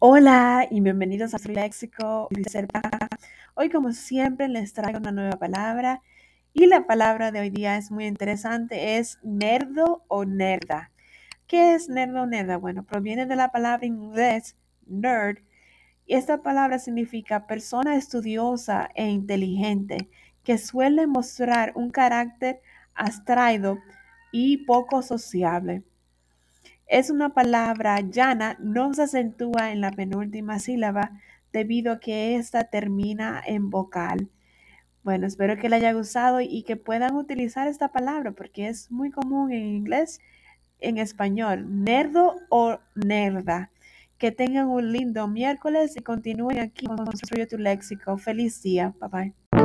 Hola y bienvenidos a léxico. Hoy, como siempre, les traigo una nueva palabra y la palabra de hoy día es muy interesante, es nerdo o nerda. ¿Qué es nerdo o nerda? Bueno, proviene de la palabra inglés nerd y esta palabra significa persona estudiosa e inteligente que suele mostrar un carácter abstraído y poco sociable. Es una palabra llana, no se acentúa en la penúltima sílaba debido a que ésta termina en vocal. Bueno, espero que le haya gustado y que puedan utilizar esta palabra porque es muy común en inglés, en español, nerdo o nerda. Que tengan un lindo miércoles y continúen aquí con Construye tu Léxico. Feliz día. Bye bye.